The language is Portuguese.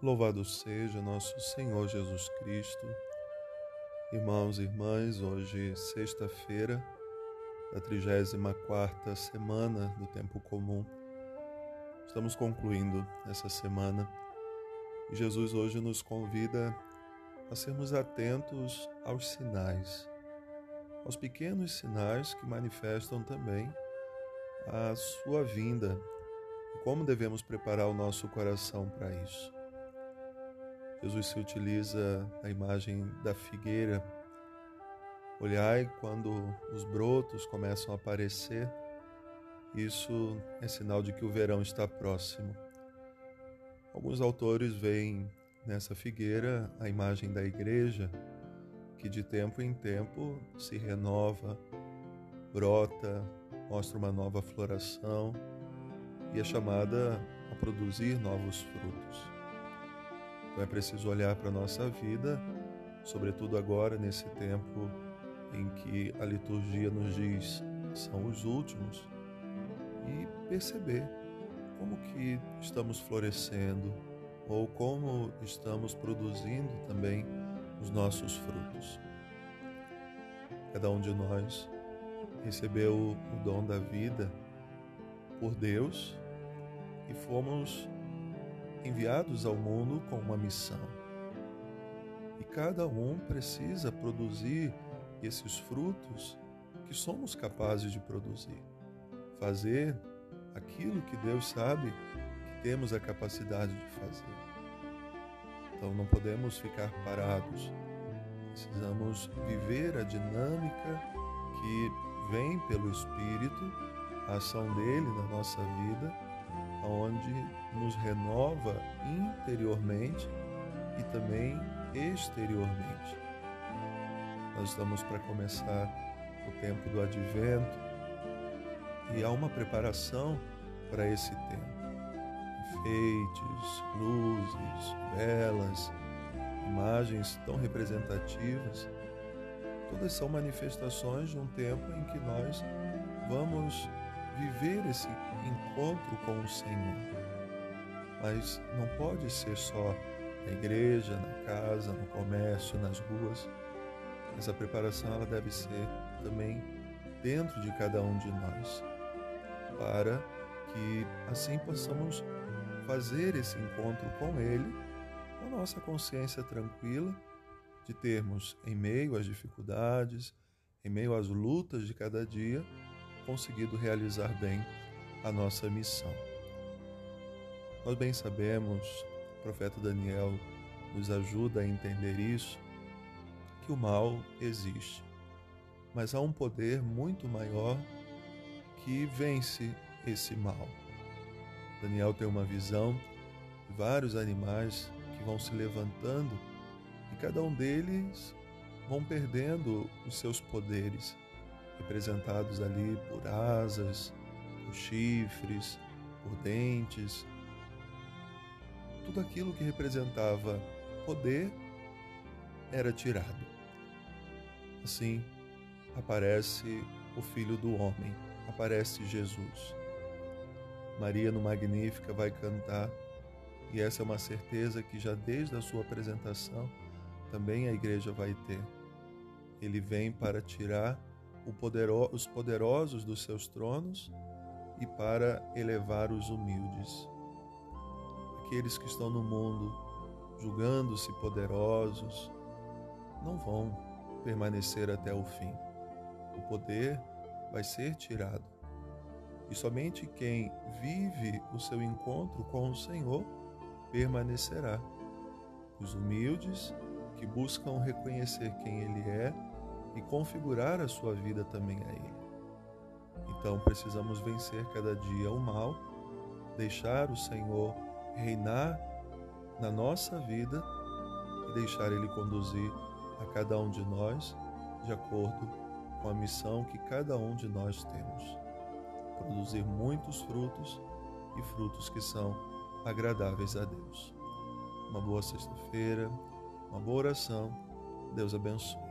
Louvado seja nosso Senhor Jesus Cristo. Irmãos e irmãs, hoje, sexta-feira, da 34 semana do Tempo Comum, estamos concluindo essa semana e Jesus hoje nos convida a sermos atentos aos sinais, aos pequenos sinais que manifestam também a sua vinda e como devemos preparar o nosso coração para isso. Jesus se utiliza a imagem da figueira. Olhai quando os brotos começam a aparecer, isso é sinal de que o verão está próximo. Alguns autores veem nessa figueira a imagem da igreja, que de tempo em tempo se renova, brota, mostra uma nova floração e é chamada a produzir novos frutos. Então é preciso olhar para a nossa vida, sobretudo agora, nesse tempo em que a liturgia nos diz são os últimos, e perceber como que estamos florescendo ou como estamos produzindo também os nossos frutos. Cada um de nós recebeu o dom da vida por Deus e fomos enviados ao mundo com uma missão. E cada um precisa produzir esses frutos que somos capazes de produzir. Fazer aquilo que Deus sabe que temos a capacidade de fazer. Então não podemos ficar parados. Precisamos viver a dinâmica que vem pelo Espírito, a ação dele na nossa vida onde nos renova interiormente e também exteriormente. Nós estamos para começar o tempo do advento e há uma preparação para esse tempo. Enfeites, luzes, velas, imagens tão representativas, todas são manifestações de um tempo em que nós vamos viver esse encontro com o Senhor. Mas não pode ser só na igreja, na casa, no comércio, nas ruas. Essa preparação ela deve ser também dentro de cada um de nós, para que assim possamos fazer esse encontro com Ele, com a nossa consciência tranquila, de termos em meio às dificuldades, em meio às lutas de cada dia, conseguido realizar bem a nossa missão. Nós bem sabemos, o profeta Daniel nos ajuda a entender isso, que o mal existe, mas há um poder muito maior que vence esse mal. Daniel tem uma visão de vários animais que vão se levantando e cada um deles vão perdendo os seus poderes representados ali por asas, por chifres, por dentes. Tudo aquilo que representava poder era tirado. Assim, aparece o Filho do Homem, aparece Jesus. Maria no Magnífica vai cantar, e essa é uma certeza que já desde a sua apresentação também a igreja vai ter. Ele vem para tirar podero, os poderosos dos seus tronos e para elevar os humildes. Aqueles que estão no mundo julgando-se poderosos não vão permanecer até o fim. O poder vai ser tirado. E somente quem vive o seu encontro com o Senhor permanecerá. Os humildes que buscam reconhecer quem Ele é e configurar a sua vida também a Ele. Então precisamos vencer cada dia o mal, deixar o Senhor reinar na nossa vida e deixar Ele conduzir a cada um de nós de acordo com a missão que cada um de nós temos. Produzir muitos frutos e frutos que são agradáveis a Deus. Uma boa sexta-feira, uma boa oração. Deus abençoe.